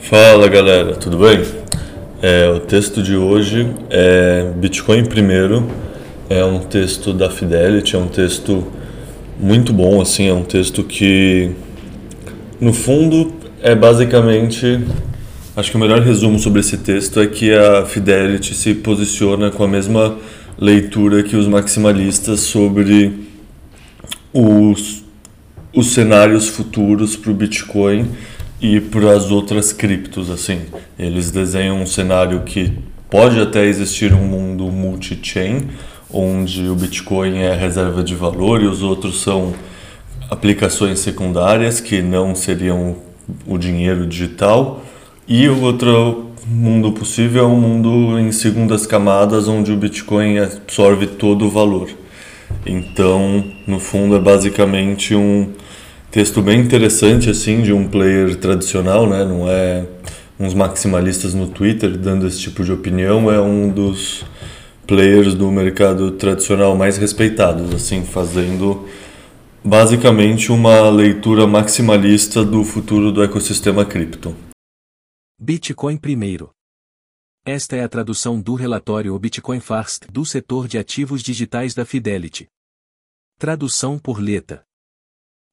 Fala galera, tudo bem? É, o texto de hoje é Bitcoin primeiro, é um texto da Fidelity, é um texto muito bom, assim, é um texto que no fundo é basicamente, acho que o melhor resumo sobre esse texto é que a Fidelity se posiciona com a mesma leitura que os maximalistas sobre os, os cenários futuros para o Bitcoin e para as outras criptos assim. Eles desenham um cenário que pode até existir um mundo multi-chain, onde o Bitcoin é reserva de valor e os outros são aplicações secundárias que não seriam o dinheiro digital. E o outro mundo possível é um mundo em segundas camadas, onde o Bitcoin absorve todo o valor. Então, no fundo, é basicamente um texto bem interessante assim de um player tradicional, né? Não é uns maximalistas no Twitter dando esse tipo de opinião, é um dos players do mercado tradicional mais respeitados, assim, fazendo basicamente uma leitura maximalista do futuro do ecossistema cripto. Bitcoin primeiro. Esta é a tradução do relatório O Bitcoin Fast do setor de ativos digitais da Fidelity. Tradução por Leta.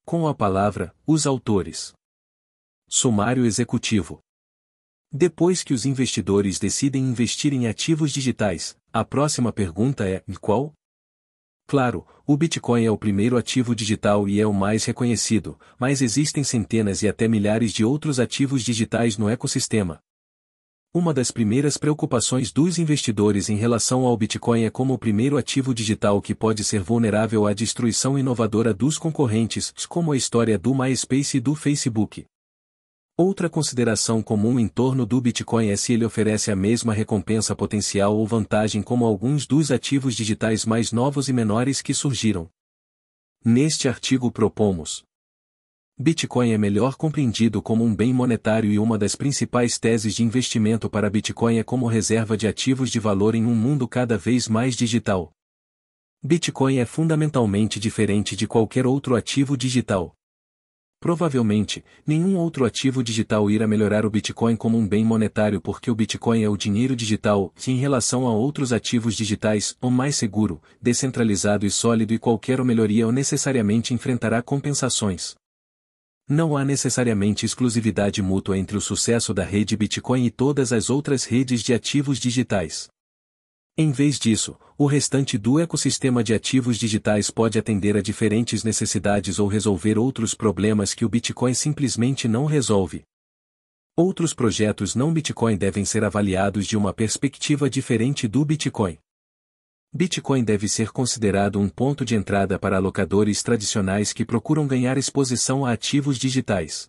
Com a palavra, os autores. Sumário executivo. Depois que os investidores decidem investir em ativos digitais, a próxima pergunta é: qual? Claro, o Bitcoin é o primeiro ativo digital e é o mais reconhecido, mas existem centenas e até milhares de outros ativos digitais no ecossistema, uma das primeiras preocupações dos investidores em relação ao Bitcoin é como o primeiro ativo digital que pode ser vulnerável à destruição inovadora dos concorrentes, como a história do MySpace e do Facebook. Outra consideração comum em torno do Bitcoin é se ele oferece a mesma recompensa potencial ou vantagem como alguns dos ativos digitais mais novos e menores que surgiram. Neste artigo propomos Bitcoin é melhor compreendido como um bem monetário e uma das principais teses de investimento para Bitcoin é como reserva de ativos de valor em um mundo cada vez mais digital. Bitcoin é fundamentalmente diferente de qualquer outro ativo digital. Provavelmente, nenhum outro ativo digital irá melhorar o Bitcoin como um bem monetário porque o Bitcoin é o dinheiro digital, que em relação a outros ativos digitais, o mais seguro, descentralizado e sólido e qualquer melhoria ou necessariamente enfrentará compensações. Não há necessariamente exclusividade mútua entre o sucesso da rede Bitcoin e todas as outras redes de ativos digitais. Em vez disso, o restante do ecossistema de ativos digitais pode atender a diferentes necessidades ou resolver outros problemas que o Bitcoin simplesmente não resolve. Outros projetos não Bitcoin devem ser avaliados de uma perspectiva diferente do Bitcoin. Bitcoin deve ser considerado um ponto de entrada para alocadores tradicionais que procuram ganhar exposição a ativos digitais.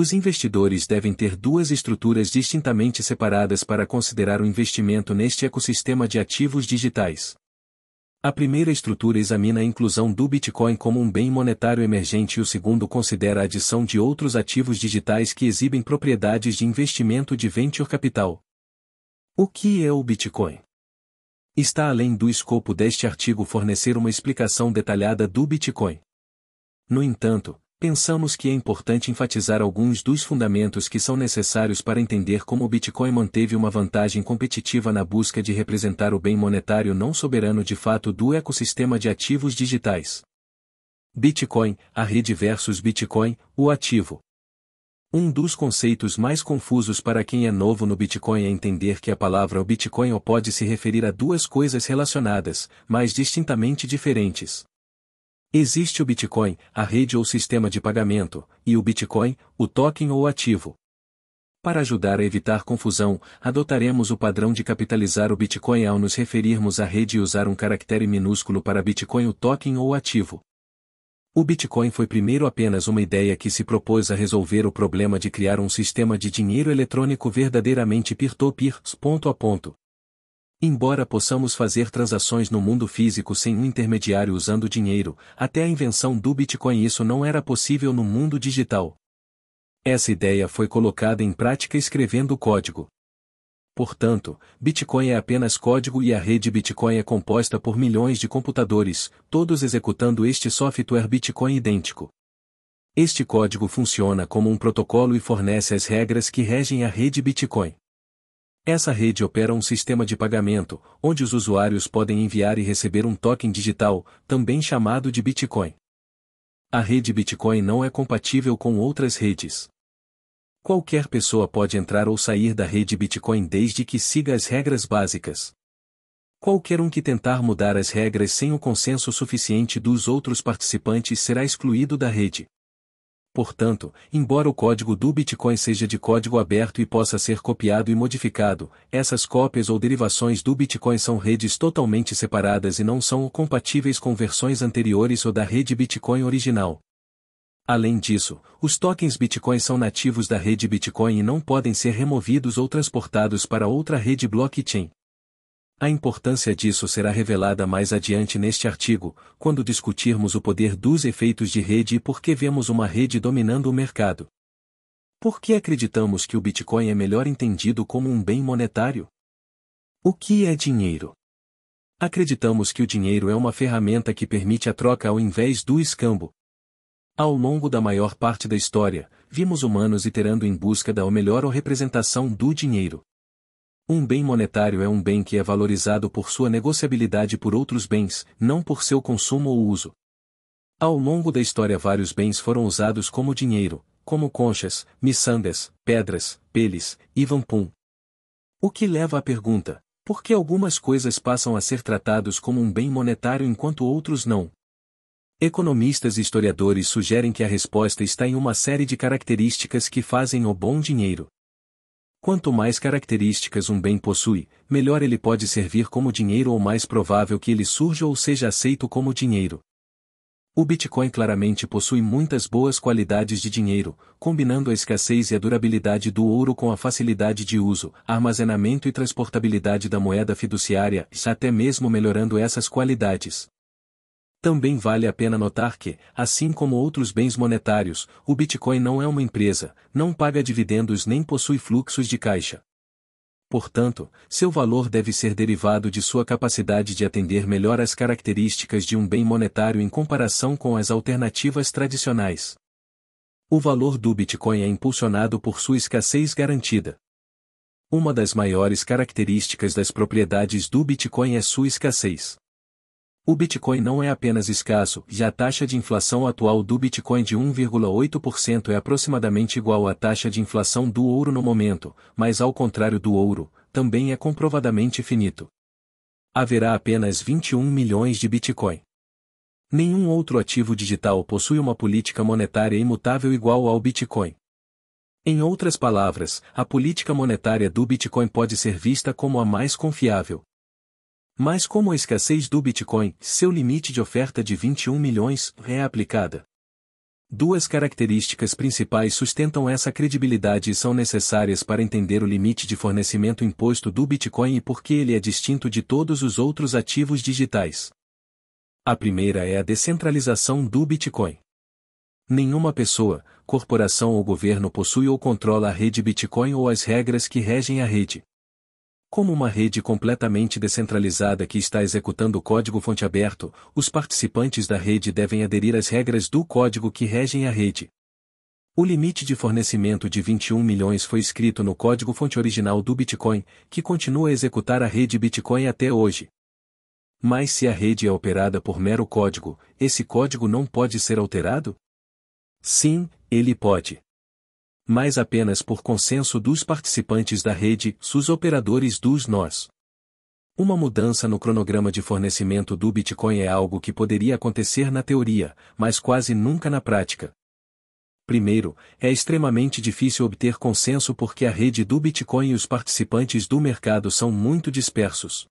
Os investidores devem ter duas estruturas distintamente separadas para considerar o investimento neste ecossistema de ativos digitais. A primeira estrutura examina a inclusão do Bitcoin como um bem monetário emergente e o segundo considera a adição de outros ativos digitais que exibem propriedades de investimento de venture capital. O que é o Bitcoin? Está além do escopo deste artigo fornecer uma explicação detalhada do Bitcoin. No entanto, pensamos que é importante enfatizar alguns dos fundamentos que são necessários para entender como o Bitcoin manteve uma vantagem competitiva na busca de representar o bem monetário não soberano de fato do ecossistema de ativos digitais. Bitcoin, a rede versus Bitcoin, o ativo. Um dos conceitos mais confusos para quem é novo no Bitcoin é entender que a palavra Bitcoin pode se referir a duas coisas relacionadas, mas distintamente diferentes. Existe o Bitcoin, a rede ou sistema de pagamento, e o Bitcoin, o token ou ativo. Para ajudar a evitar confusão, adotaremos o padrão de capitalizar o Bitcoin ao nos referirmos à rede e usar um caractere minúsculo para Bitcoin o token ou ativo. O Bitcoin foi primeiro apenas uma ideia que se propôs a resolver o problema de criar um sistema de dinheiro eletrônico verdadeiramente peer-to-peer, ponto a ponto. Embora possamos fazer transações no mundo físico sem um intermediário usando dinheiro, até a invenção do Bitcoin isso não era possível no mundo digital. Essa ideia foi colocada em prática escrevendo o código. Portanto, Bitcoin é apenas código e a rede Bitcoin é composta por milhões de computadores, todos executando este software Bitcoin idêntico. Este código funciona como um protocolo e fornece as regras que regem a rede Bitcoin. Essa rede opera um sistema de pagamento, onde os usuários podem enviar e receber um token digital, também chamado de Bitcoin. A rede Bitcoin não é compatível com outras redes. Qualquer pessoa pode entrar ou sair da rede Bitcoin desde que siga as regras básicas. Qualquer um que tentar mudar as regras sem o consenso suficiente dos outros participantes será excluído da rede. Portanto, embora o código do Bitcoin seja de código aberto e possa ser copiado e modificado, essas cópias ou derivações do Bitcoin são redes totalmente separadas e não são compatíveis com versões anteriores ou da rede Bitcoin original. Além disso, os tokens Bitcoin são nativos da rede Bitcoin e não podem ser removidos ou transportados para outra rede blockchain. A importância disso será revelada mais adiante neste artigo, quando discutirmos o poder dos efeitos de rede e por que vemos uma rede dominando o mercado. Por que acreditamos que o Bitcoin é melhor entendido como um bem monetário? O que é dinheiro? Acreditamos que o dinheiro é uma ferramenta que permite a troca ao invés do escambo. Ao longo da maior parte da história, vimos humanos iterando em busca da melhor representação do dinheiro. Um bem monetário é um bem que é valorizado por sua negociabilidade por outros bens, não por seu consumo ou uso. Ao longo da história vários bens foram usados como dinheiro, como conchas, miçangas, pedras, peles e vampum. O que leva à pergunta, por que algumas coisas passam a ser tratados como um bem monetário enquanto outros não? Economistas e historiadores sugerem que a resposta está em uma série de características que fazem o bom dinheiro. Quanto mais características um bem possui, melhor ele pode servir como dinheiro ou mais provável que ele surja ou seja aceito como dinheiro. O Bitcoin claramente possui muitas boas qualidades de dinheiro, combinando a escassez e a durabilidade do ouro com a facilidade de uso, armazenamento e transportabilidade da moeda fiduciária, até mesmo melhorando essas qualidades. Também vale a pena notar que, assim como outros bens monetários, o Bitcoin não é uma empresa, não paga dividendos nem possui fluxos de caixa. Portanto, seu valor deve ser derivado de sua capacidade de atender melhor às características de um bem monetário em comparação com as alternativas tradicionais. O valor do Bitcoin é impulsionado por sua escassez garantida. Uma das maiores características das propriedades do Bitcoin é sua escassez. O Bitcoin não é apenas escasso, já a taxa de inflação atual do Bitcoin de 1,8% é aproximadamente igual à taxa de inflação do ouro no momento, mas ao contrário do ouro, também é comprovadamente finito. Haverá apenas 21 milhões de Bitcoin. Nenhum outro ativo digital possui uma política monetária imutável igual ao Bitcoin. Em outras palavras, a política monetária do Bitcoin pode ser vista como a mais confiável. Mas como a escassez do Bitcoin, seu limite de oferta de 21 milhões, é aplicada. Duas características principais sustentam essa credibilidade e são necessárias para entender o limite de fornecimento imposto do Bitcoin e por que ele é distinto de todos os outros ativos digitais. A primeira é a descentralização do Bitcoin. Nenhuma pessoa, corporação ou governo possui ou controla a rede Bitcoin ou as regras que regem a rede. Como uma rede completamente descentralizada que está executando código-fonte aberto, os participantes da rede devem aderir às regras do código que regem a rede. O limite de fornecimento de 21 milhões foi escrito no código-fonte original do Bitcoin, que continua a executar a rede Bitcoin até hoje. Mas se a rede é operada por mero código, esse código não pode ser alterado? Sim, ele pode mas apenas por consenso dos participantes da rede, os operadores dos nós. Uma mudança no cronograma de fornecimento do Bitcoin é algo que poderia acontecer na teoria, mas quase nunca na prática. Primeiro, é extremamente difícil obter consenso porque a rede do Bitcoin e os participantes do mercado são muito dispersos.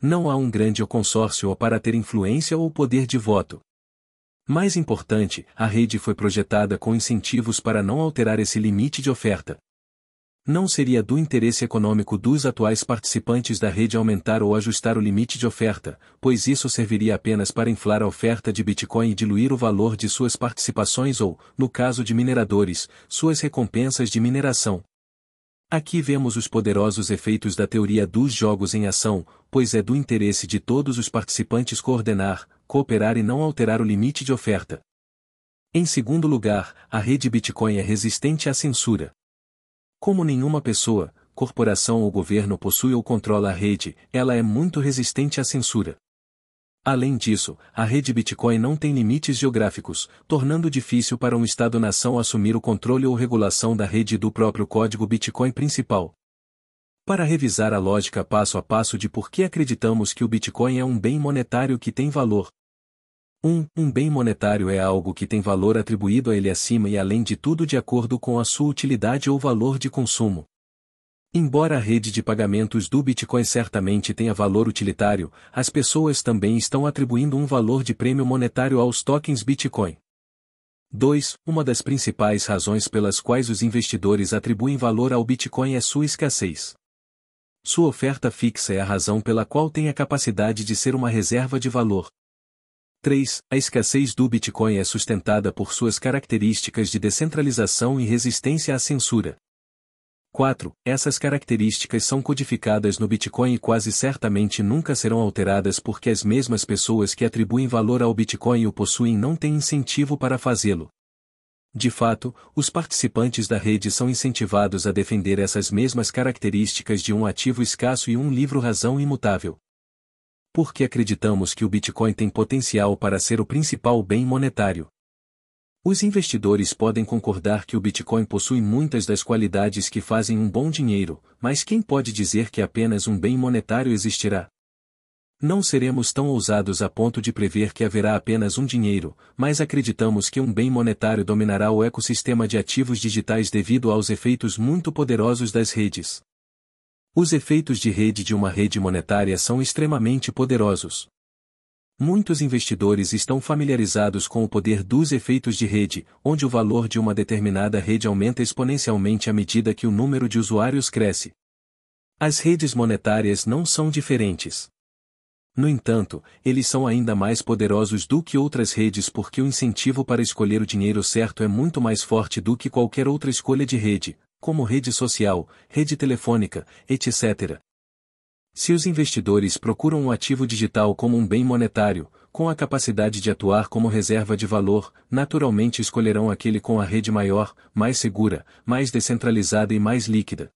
Não há um grande consórcio para ter influência ou poder de voto. Mais importante, a rede foi projetada com incentivos para não alterar esse limite de oferta. Não seria do interesse econômico dos atuais participantes da rede aumentar ou ajustar o limite de oferta, pois isso serviria apenas para inflar a oferta de Bitcoin e diluir o valor de suas participações ou, no caso de mineradores, suas recompensas de mineração. Aqui vemos os poderosos efeitos da teoria dos jogos em ação, pois é do interesse de todos os participantes coordenar, cooperar e não alterar o limite de oferta. Em segundo lugar, a rede Bitcoin é resistente à censura. Como nenhuma pessoa, corporação ou governo possui ou controla a rede, ela é muito resistente à censura. Além disso, a rede Bitcoin não tem limites geográficos, tornando difícil para um Estado-nação assumir o controle ou regulação da rede do próprio código Bitcoin principal. Para revisar a lógica passo a passo de por que acreditamos que o Bitcoin é um bem monetário que tem valor. 1. Um, um bem monetário é algo que tem valor atribuído a ele acima e além de tudo de acordo com a sua utilidade ou valor de consumo. Embora a rede de pagamentos do Bitcoin certamente tenha valor utilitário, as pessoas também estão atribuindo um valor de prêmio monetário aos tokens Bitcoin. 2. Uma das principais razões pelas quais os investidores atribuem valor ao Bitcoin é sua escassez. Sua oferta fixa é a razão pela qual tem a capacidade de ser uma reserva de valor. 3. A escassez do Bitcoin é sustentada por suas características de descentralização e resistência à censura. 4. Essas características são codificadas no Bitcoin e quase certamente nunca serão alteradas porque as mesmas pessoas que atribuem valor ao Bitcoin o possuem não têm incentivo para fazê-lo. De fato, os participantes da rede são incentivados a defender essas mesmas características de um ativo escasso e um livro-razão imutável. Porque acreditamos que o Bitcoin tem potencial para ser o principal bem monetário. Os investidores podem concordar que o Bitcoin possui muitas das qualidades que fazem um bom dinheiro, mas quem pode dizer que apenas um bem monetário existirá? Não seremos tão ousados a ponto de prever que haverá apenas um dinheiro, mas acreditamos que um bem monetário dominará o ecossistema de ativos digitais devido aos efeitos muito poderosos das redes. Os efeitos de rede de uma rede monetária são extremamente poderosos. Muitos investidores estão familiarizados com o poder dos efeitos de rede, onde o valor de uma determinada rede aumenta exponencialmente à medida que o número de usuários cresce. As redes monetárias não são diferentes. No entanto, eles são ainda mais poderosos do que outras redes porque o incentivo para escolher o dinheiro certo é muito mais forte do que qualquer outra escolha de rede, como rede social, rede telefônica, etc. Se os investidores procuram um ativo digital como um bem monetário, com a capacidade de atuar como reserva de valor, naturalmente escolherão aquele com a rede maior, mais segura, mais descentralizada e mais líquida.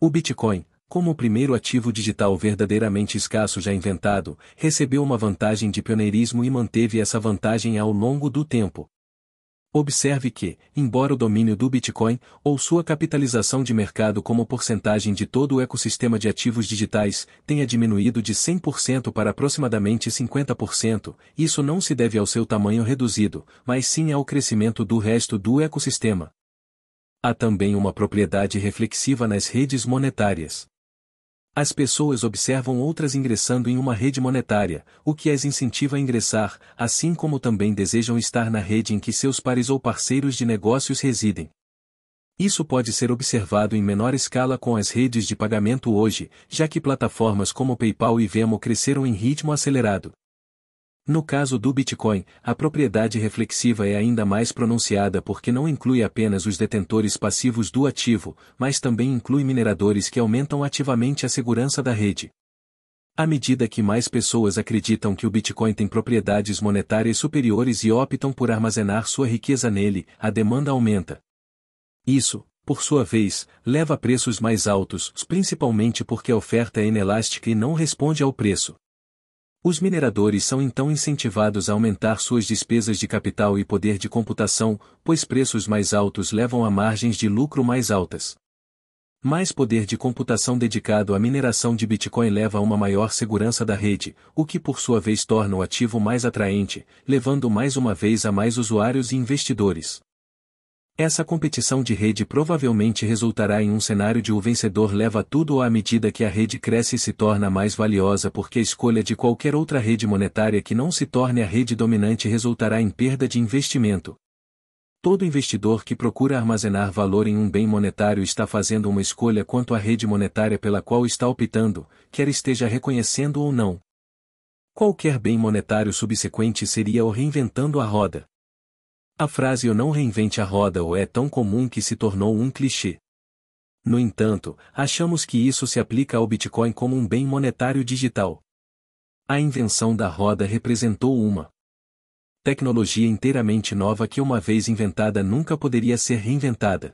O Bitcoin, como o primeiro ativo digital verdadeiramente escasso já inventado, recebeu uma vantagem de pioneirismo e manteve essa vantagem ao longo do tempo. Observe que, embora o domínio do Bitcoin, ou sua capitalização de mercado como porcentagem de todo o ecossistema de ativos digitais, tenha diminuído de 100% para aproximadamente 50%, isso não se deve ao seu tamanho reduzido, mas sim ao crescimento do resto do ecossistema. Há também uma propriedade reflexiva nas redes monetárias. As pessoas observam outras ingressando em uma rede monetária, o que as incentiva a ingressar, assim como também desejam estar na rede em que seus pares ou parceiros de negócios residem. Isso pode ser observado em menor escala com as redes de pagamento hoje, já que plataformas como PayPal e Venmo cresceram em ritmo acelerado. No caso do Bitcoin, a propriedade reflexiva é ainda mais pronunciada porque não inclui apenas os detentores passivos do ativo, mas também inclui mineradores que aumentam ativamente a segurança da rede. À medida que mais pessoas acreditam que o Bitcoin tem propriedades monetárias superiores e optam por armazenar sua riqueza nele, a demanda aumenta. Isso, por sua vez, leva a preços mais altos, principalmente porque a oferta é inelástica e não responde ao preço. Os mineradores são então incentivados a aumentar suas despesas de capital e poder de computação, pois preços mais altos levam a margens de lucro mais altas. Mais poder de computação dedicado à mineração de Bitcoin leva a uma maior segurança da rede, o que por sua vez torna o ativo mais atraente, levando mais uma vez a mais usuários e investidores. Essa competição de rede provavelmente resultará em um cenário de o vencedor leva tudo à medida que a rede cresce e se torna mais valiosa porque a escolha de qualquer outra rede monetária que não se torne a rede dominante resultará em perda de investimento. Todo investidor que procura armazenar valor em um bem monetário está fazendo uma escolha quanto à rede monetária pela qual está optando, quer esteja reconhecendo ou não. Qualquer bem monetário subsequente seria o reinventando a roda. A frase "eu não reinvente a roda" ou é tão comum que se tornou um clichê. No entanto, achamos que isso se aplica ao Bitcoin como um bem monetário digital. A invenção da roda representou uma tecnologia inteiramente nova que uma vez inventada nunca poderia ser reinventada.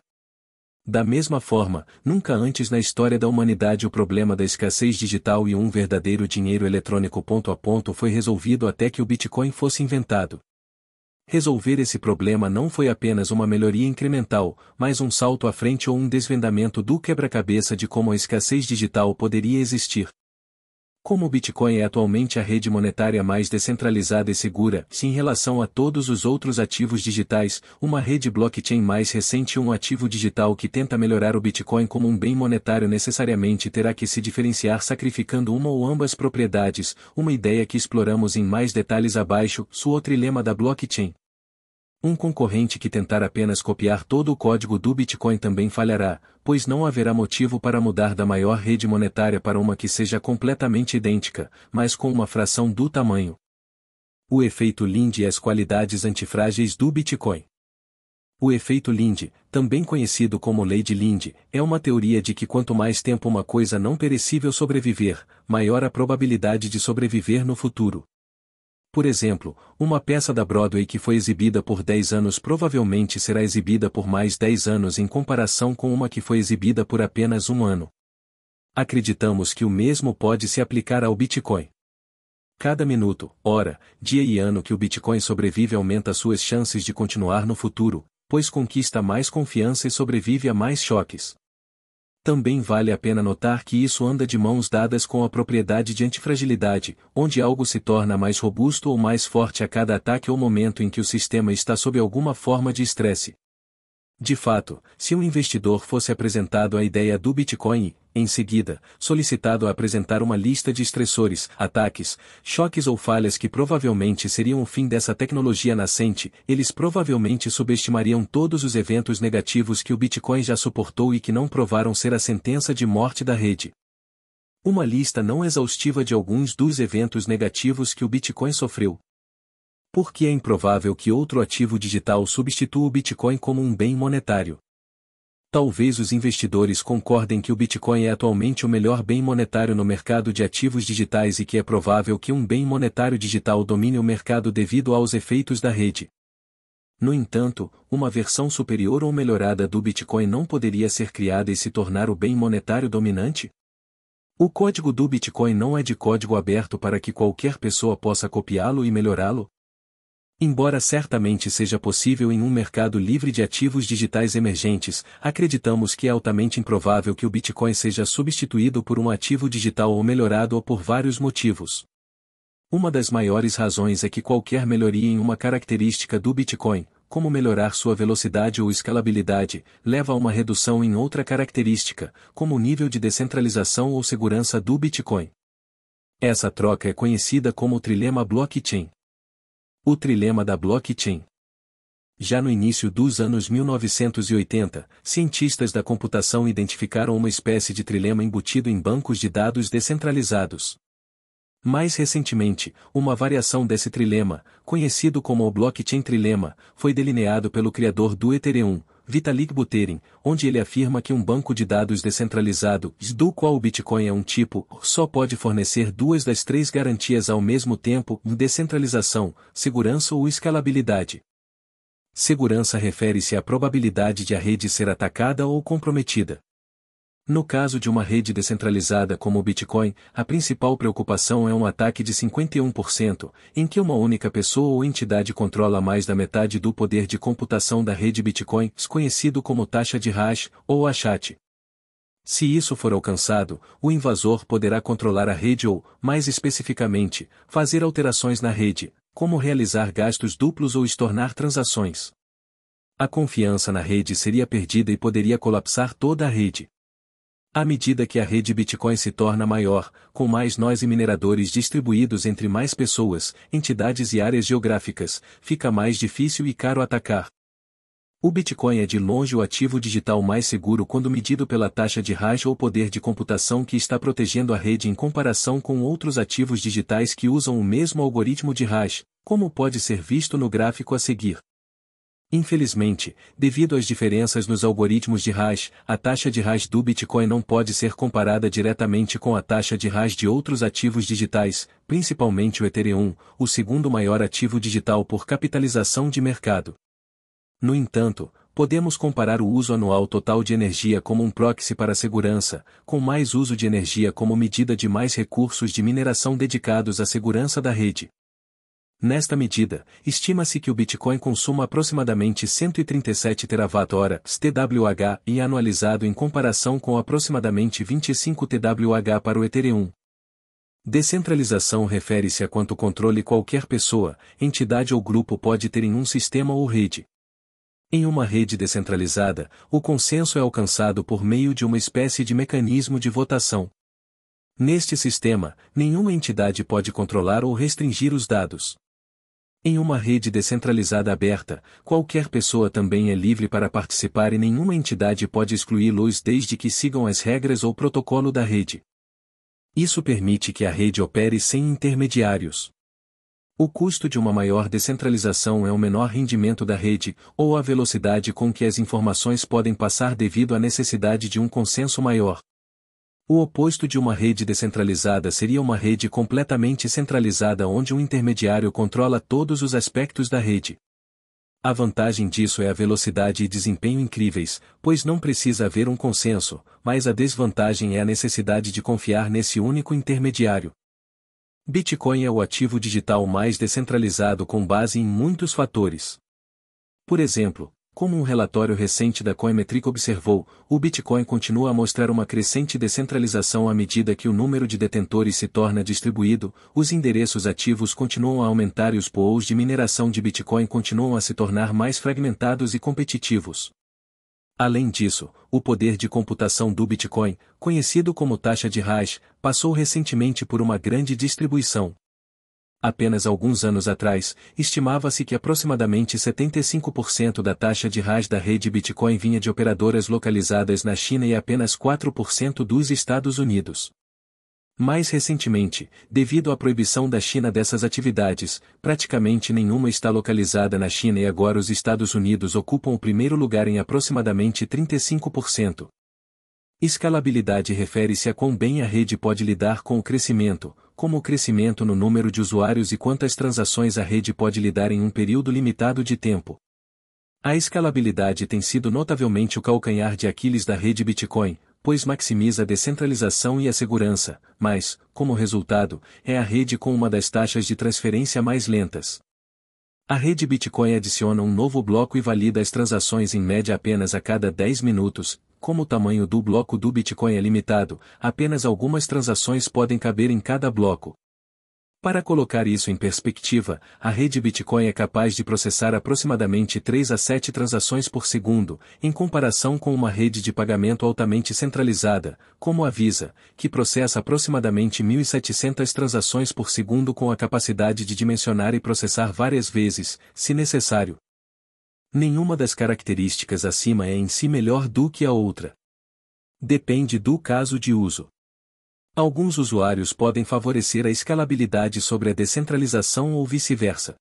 Da mesma forma, nunca antes na história da humanidade o problema da escassez digital e um verdadeiro dinheiro eletrônico ponto a ponto foi resolvido até que o Bitcoin fosse inventado. Resolver esse problema não foi apenas uma melhoria incremental, mas um salto à frente ou um desvendamento do quebra-cabeça de como a escassez digital poderia existir. Como o Bitcoin é atualmente a rede monetária mais descentralizada e segura, se em relação a todos os outros ativos digitais, uma rede blockchain mais recente e um ativo digital que tenta melhorar o Bitcoin como um bem monetário necessariamente terá que se diferenciar sacrificando uma ou ambas propriedades, uma ideia que exploramos em mais detalhes abaixo, sua trilema da blockchain. Um concorrente que tentar apenas copiar todo o código do Bitcoin também falhará, pois não haverá motivo para mudar da maior rede monetária para uma que seja completamente idêntica, mas com uma fração do tamanho. O efeito Lind e as qualidades antifrágeis do Bitcoin. O efeito Lind, também conhecido como lei de Lind, é uma teoria de que quanto mais tempo uma coisa não perecível sobreviver, maior a probabilidade de sobreviver no futuro. Por exemplo, uma peça da Broadway que foi exibida por 10 anos provavelmente será exibida por mais 10 anos em comparação com uma que foi exibida por apenas um ano. Acreditamos que o mesmo pode se aplicar ao Bitcoin. Cada minuto, hora, dia e ano que o Bitcoin sobrevive aumenta suas chances de continuar no futuro, pois conquista mais confiança e sobrevive a mais choques. Também vale a pena notar que isso anda de mãos dadas com a propriedade de antifragilidade, onde algo se torna mais robusto ou mais forte a cada ataque ou momento em que o sistema está sob alguma forma de estresse. De fato, se um investidor fosse apresentado a ideia do Bitcoin em seguida, solicitado a apresentar uma lista de estressores, ataques, choques ou falhas que provavelmente seriam o fim dessa tecnologia nascente, eles provavelmente subestimariam todos os eventos negativos que o Bitcoin já suportou e que não provaram ser a sentença de morte da rede. Uma lista não exaustiva de alguns dos eventos negativos que o Bitcoin sofreu, porque é improvável que outro ativo digital substitua o Bitcoin como um bem monetário. Talvez os investidores concordem que o Bitcoin é atualmente o melhor bem monetário no mercado de ativos digitais e que é provável que um bem monetário digital domine o mercado devido aos efeitos da rede. No entanto, uma versão superior ou melhorada do Bitcoin não poderia ser criada e se tornar o bem monetário dominante? O código do Bitcoin não é de código aberto para que qualquer pessoa possa copiá-lo e melhorá-lo? Embora certamente seja possível em um mercado livre de ativos digitais emergentes, acreditamos que é altamente improvável que o Bitcoin seja substituído por um ativo digital ou melhorado ou por vários motivos. Uma das maiores razões é que qualquer melhoria em uma característica do Bitcoin, como melhorar sua velocidade ou escalabilidade, leva a uma redução em outra característica, como o nível de descentralização ou segurança do Bitcoin. Essa troca é conhecida como o trilema blockchain. O trilema da blockchain. Já no início dos anos 1980, cientistas da computação identificaram uma espécie de trilema embutido em bancos de dados descentralizados. Mais recentemente, uma variação desse trilema, conhecido como o blockchain trilema, foi delineado pelo criador do Ethereum, Vitalik Buterin, onde ele afirma que um banco de dados descentralizado, do qual o Bitcoin é um tipo, só pode fornecer duas das três garantias ao mesmo tempo, descentralização, segurança ou escalabilidade. Segurança refere-se à probabilidade de a rede ser atacada ou comprometida. No caso de uma rede descentralizada como o Bitcoin, a principal preocupação é um ataque de 51%, em que uma única pessoa ou entidade controla mais da metade do poder de computação da rede Bitcoin, conhecido como taxa de hash, ou achat. Se isso for alcançado, o invasor poderá controlar a rede ou, mais especificamente, fazer alterações na rede, como realizar gastos duplos ou estornar transações. A confiança na rede seria perdida e poderia colapsar toda a rede. À medida que a rede Bitcoin se torna maior, com mais nós e mineradores distribuídos entre mais pessoas, entidades e áreas geográficas, fica mais difícil e caro atacar. O Bitcoin é de longe o ativo digital mais seguro quando medido pela taxa de hash ou poder de computação que está protegendo a rede em comparação com outros ativos digitais que usam o mesmo algoritmo de hash, como pode ser visto no gráfico a seguir. Infelizmente, devido às diferenças nos algoritmos de hash, a taxa de hash do Bitcoin não pode ser comparada diretamente com a taxa de hash de outros ativos digitais, principalmente o Ethereum, o segundo maior ativo digital por capitalização de mercado. No entanto, podemos comparar o uso anual total de energia como um proxy para segurança, com mais uso de energia como medida de mais recursos de mineração dedicados à segurança da rede. Nesta medida, estima-se que o Bitcoin consuma aproximadamente 137 terawatt-horas TWH e anualizado em comparação com aproximadamente 25 TWH para o Ethereum. Descentralização refere-se a quanto controle qualquer pessoa, entidade ou grupo pode ter em um sistema ou rede. Em uma rede descentralizada, o consenso é alcançado por meio de uma espécie de mecanismo de votação. Neste sistema, nenhuma entidade pode controlar ou restringir os dados. Em uma rede descentralizada aberta, qualquer pessoa também é livre para participar e nenhuma entidade pode excluí-los desde que sigam as regras ou protocolo da rede. Isso permite que a rede opere sem intermediários. O custo de uma maior descentralização é o menor rendimento da rede, ou a velocidade com que as informações podem passar devido à necessidade de um consenso maior. O oposto de uma rede descentralizada seria uma rede completamente centralizada onde um intermediário controla todos os aspectos da rede. A vantagem disso é a velocidade e desempenho incríveis, pois não precisa haver um consenso, mas a desvantagem é a necessidade de confiar nesse único intermediário. Bitcoin é o ativo digital mais descentralizado com base em muitos fatores. Por exemplo, como um relatório recente da Coinmetric observou, o Bitcoin continua a mostrar uma crescente descentralização à medida que o número de detentores se torna distribuído, os endereços ativos continuam a aumentar e os pools de mineração de Bitcoin continuam a se tornar mais fragmentados e competitivos. Além disso, o poder de computação do Bitcoin, conhecido como taxa de hash, passou recentemente por uma grande distribuição. Apenas alguns anos atrás, estimava-se que aproximadamente 75% da taxa de hash da rede Bitcoin vinha de operadoras localizadas na China e apenas 4% dos Estados Unidos. Mais recentemente, devido à proibição da China dessas atividades, praticamente nenhuma está localizada na China e agora os Estados Unidos ocupam o primeiro lugar em aproximadamente 35%. Escalabilidade refere-se a quão bem a rede pode lidar com o crescimento, como o crescimento no número de usuários e quantas transações a rede pode lidar em um período limitado de tempo. A escalabilidade tem sido notavelmente o calcanhar de Aquiles da rede Bitcoin, pois maximiza a descentralização e a segurança, mas, como resultado, é a rede com uma das taxas de transferência mais lentas. A rede Bitcoin adiciona um novo bloco e valida as transações em média apenas a cada 10 minutos, como o tamanho do bloco do Bitcoin é limitado, apenas algumas transações podem caber em cada bloco. Para colocar isso em perspectiva, a rede Bitcoin é capaz de processar aproximadamente 3 a 7 transações por segundo, em comparação com uma rede de pagamento altamente centralizada, como a Visa, que processa aproximadamente 1.700 transações por segundo com a capacidade de dimensionar e processar várias vezes, se necessário. Nenhuma das características acima é em si melhor do que a outra. Depende do caso de uso. Alguns usuários podem favorecer a escalabilidade sobre a descentralização ou vice-versa.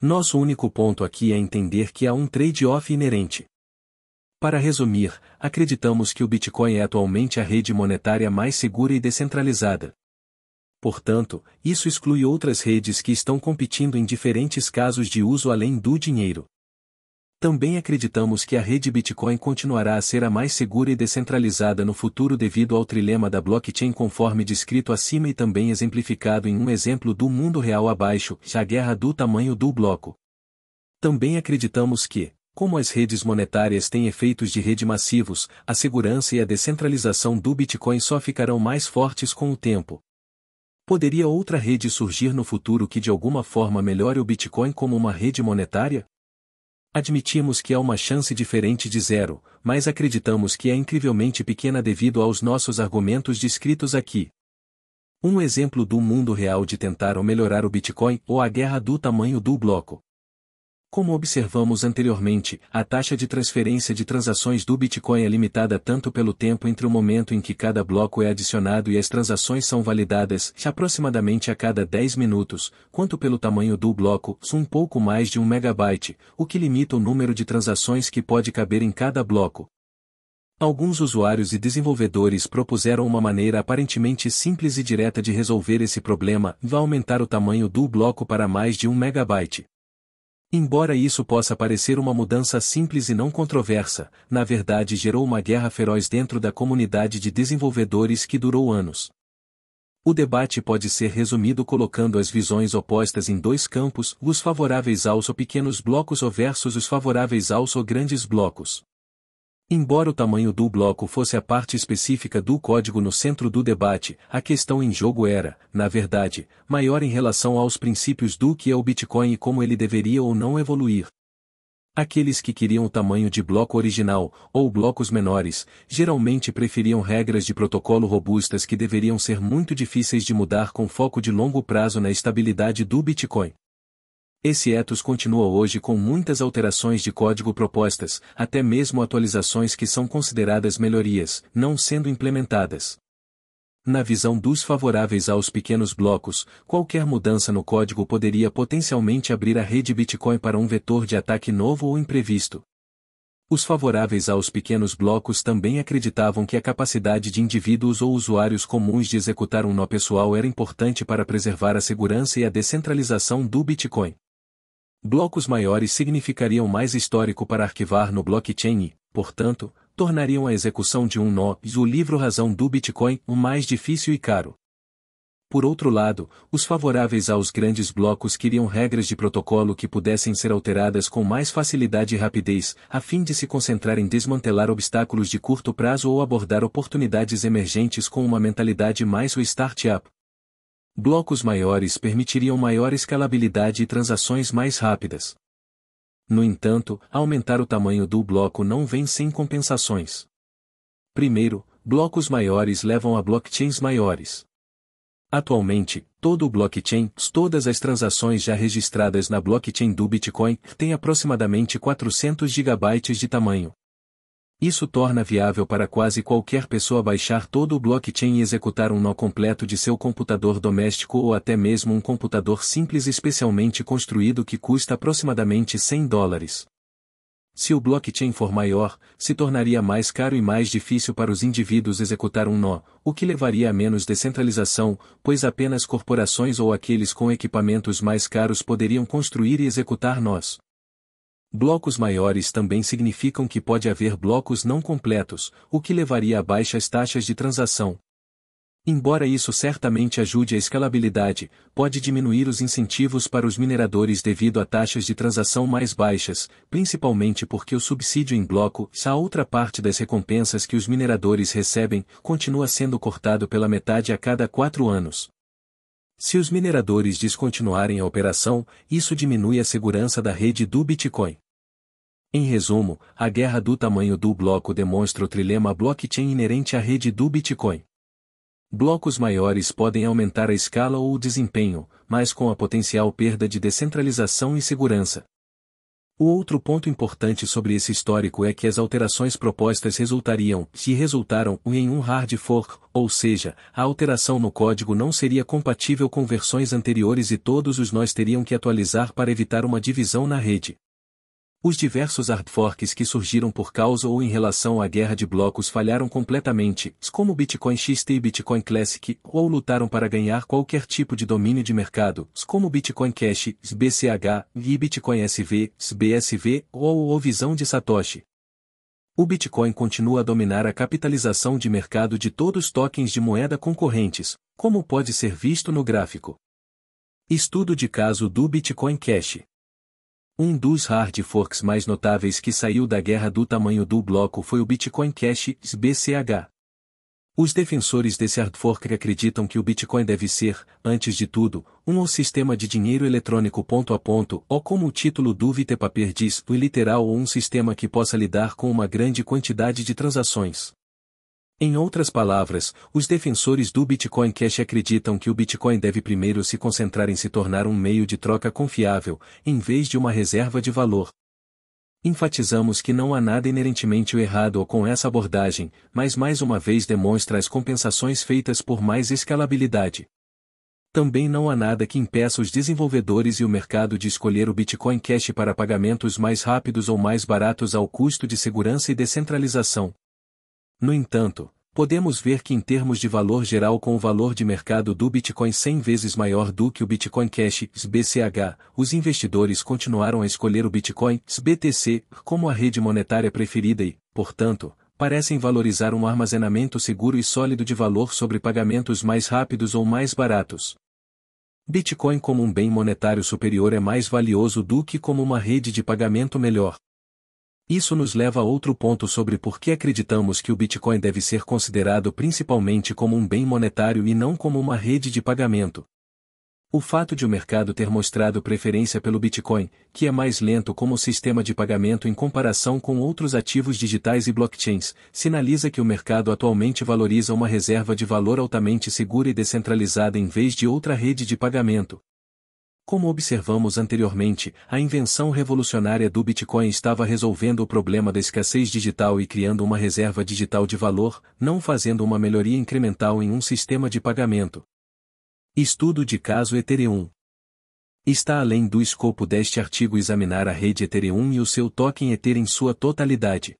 Nosso único ponto aqui é entender que há um trade-off inerente. Para resumir, acreditamos que o Bitcoin é atualmente a rede monetária mais segura e descentralizada. Portanto, isso exclui outras redes que estão competindo em diferentes casos de uso além do dinheiro. Também acreditamos que a rede Bitcoin continuará a ser a mais segura e descentralizada no futuro devido ao trilema da blockchain conforme descrito acima e também exemplificado em um exemplo do mundo real abaixo, a guerra do tamanho do bloco. Também acreditamos que, como as redes monetárias têm efeitos de rede massivos, a segurança e a descentralização do Bitcoin só ficarão mais fortes com o tempo. Poderia outra rede surgir no futuro que de alguma forma melhore o Bitcoin como uma rede monetária? Admitimos que há uma chance diferente de zero, mas acreditamos que é incrivelmente pequena devido aos nossos argumentos descritos aqui. Um exemplo do mundo real de tentar ou melhorar o Bitcoin ou a guerra do tamanho do bloco. Como observamos anteriormente, a taxa de transferência de transações do Bitcoin é limitada tanto pelo tempo entre o momento em que cada bloco é adicionado e as transações são validadas, aproximadamente a cada 10 minutos, quanto pelo tamanho do bloco, um pouco mais de um megabyte, o que limita o número de transações que pode caber em cada bloco. Alguns usuários e desenvolvedores propuseram uma maneira aparentemente simples e direta de resolver esse problema, vai aumentar o tamanho do bloco para mais de um megabyte. Embora isso possa parecer uma mudança simples e não controversa, na verdade gerou uma guerra feroz dentro da comunidade de desenvolvedores que durou anos. O debate pode ser resumido colocando as visões opostas em dois campos, os favoráveis aos pequenos blocos versus os favoráveis aos grandes blocos. Embora o tamanho do bloco fosse a parte específica do código no centro do debate, a questão em jogo era, na verdade, maior em relação aos princípios do que é o Bitcoin e como ele deveria ou não evoluir. Aqueles que queriam o tamanho de bloco original, ou blocos menores, geralmente preferiam regras de protocolo robustas que deveriam ser muito difíceis de mudar com foco de longo prazo na estabilidade do Bitcoin. Esse ethos continua hoje com muitas alterações de código propostas, até mesmo atualizações que são consideradas melhorias, não sendo implementadas. Na visão dos favoráveis aos pequenos blocos, qualquer mudança no código poderia potencialmente abrir a rede Bitcoin para um vetor de ataque novo ou imprevisto. Os favoráveis aos pequenos blocos também acreditavam que a capacidade de indivíduos ou usuários comuns de executar um nó pessoal era importante para preservar a segurança e a descentralização do Bitcoin. Blocos maiores significariam mais histórico para arquivar no blockchain e, portanto, tornariam a execução de um nó e o livro-razão do Bitcoin o mais difícil e caro. Por outro lado, os favoráveis aos grandes blocos queriam regras de protocolo que pudessem ser alteradas com mais facilidade e rapidez, a fim de se concentrar em desmantelar obstáculos de curto prazo ou abordar oportunidades emergentes com uma mentalidade mais o startup, Blocos maiores permitiriam maior escalabilidade e transações mais rápidas. No entanto, aumentar o tamanho do bloco não vem sem compensações. Primeiro, blocos maiores levam a blockchains maiores. Atualmente, todo o blockchain, todas as transações já registradas na blockchain do Bitcoin, têm aproximadamente 400 GB de tamanho. Isso torna viável para quase qualquer pessoa baixar todo o blockchain e executar um nó completo de seu computador doméstico ou até mesmo um computador simples especialmente construído que custa aproximadamente 100 dólares. Se o blockchain for maior, se tornaria mais caro e mais difícil para os indivíduos executar um nó, o que levaria a menos descentralização, pois apenas corporações ou aqueles com equipamentos mais caros poderiam construir e executar nós. Blocos maiores também significam que pode haver blocos não completos, o que levaria a baixas taxas de transação. Embora isso certamente ajude a escalabilidade, pode diminuir os incentivos para os mineradores devido a taxas de transação mais baixas, principalmente porque o subsídio em bloco, a outra parte das recompensas que os mineradores recebem, continua sendo cortado pela metade a cada quatro anos. Se os mineradores descontinuarem a operação, isso diminui a segurança da rede do Bitcoin. Em resumo, a guerra do tamanho do bloco demonstra o trilema blockchain inerente à rede do Bitcoin. Blocos maiores podem aumentar a escala ou o desempenho, mas com a potencial perda de descentralização e segurança. O outro ponto importante sobre esse histórico é que as alterações propostas resultariam, se resultaram, em um hard fork, ou seja, a alteração no código não seria compatível com versões anteriores e todos os nós teriam que atualizar para evitar uma divisão na rede. Os diversos hardforks que surgiram por causa ou em relação à guerra de blocos falharam completamente, como Bitcoin XT e Bitcoin Classic, ou lutaram para ganhar qualquer tipo de domínio de mercado, como Bitcoin Cash, BCH, e Bitcoin SV, BSV, ou o Visão de Satoshi. O Bitcoin continua a dominar a capitalização de mercado de todos os tokens de moeda concorrentes, como pode ser visto no gráfico. Estudo de caso do Bitcoin Cash. Um dos hard forks mais notáveis que saiu da guerra do tamanho do bloco foi o Bitcoin Cash, BCH. Os defensores desse hard fork acreditam que o Bitcoin deve ser, antes de tudo, um sistema de dinheiro eletrônico ponto a ponto, ou como o título do Vite Paper diz, o literal ou um sistema que possa lidar com uma grande quantidade de transações. Em outras palavras, os defensores do Bitcoin Cash acreditam que o Bitcoin deve primeiro se concentrar em se tornar um meio de troca confiável, em vez de uma reserva de valor. Enfatizamos que não há nada inerentemente errado com essa abordagem, mas mais uma vez demonstra as compensações feitas por mais escalabilidade. Também não há nada que impeça os desenvolvedores e o mercado de escolher o Bitcoin Cash para pagamentos mais rápidos ou mais baratos ao custo de segurança e descentralização. No entanto, podemos ver que em termos de valor geral com o valor de mercado do Bitcoin 100 vezes maior do que o Bitcoin Cash (BCH), os investidores continuaram a escolher o Bitcoin (BTC) como a rede monetária preferida e, portanto, parecem valorizar um armazenamento seguro e sólido de valor sobre pagamentos mais rápidos ou mais baratos. Bitcoin como um bem monetário superior é mais valioso do que como uma rede de pagamento melhor. Isso nos leva a outro ponto sobre por que acreditamos que o Bitcoin deve ser considerado principalmente como um bem monetário e não como uma rede de pagamento. O fato de o mercado ter mostrado preferência pelo Bitcoin, que é mais lento como sistema de pagamento em comparação com outros ativos digitais e blockchains, sinaliza que o mercado atualmente valoriza uma reserva de valor altamente segura e descentralizada em vez de outra rede de pagamento, como observamos anteriormente, a invenção revolucionária do Bitcoin estava resolvendo o problema da escassez digital e criando uma reserva digital de valor, não fazendo uma melhoria incremental em um sistema de pagamento. Estudo de caso Ethereum. Está além do escopo deste artigo examinar a rede Ethereum e o seu token Ether em sua totalidade.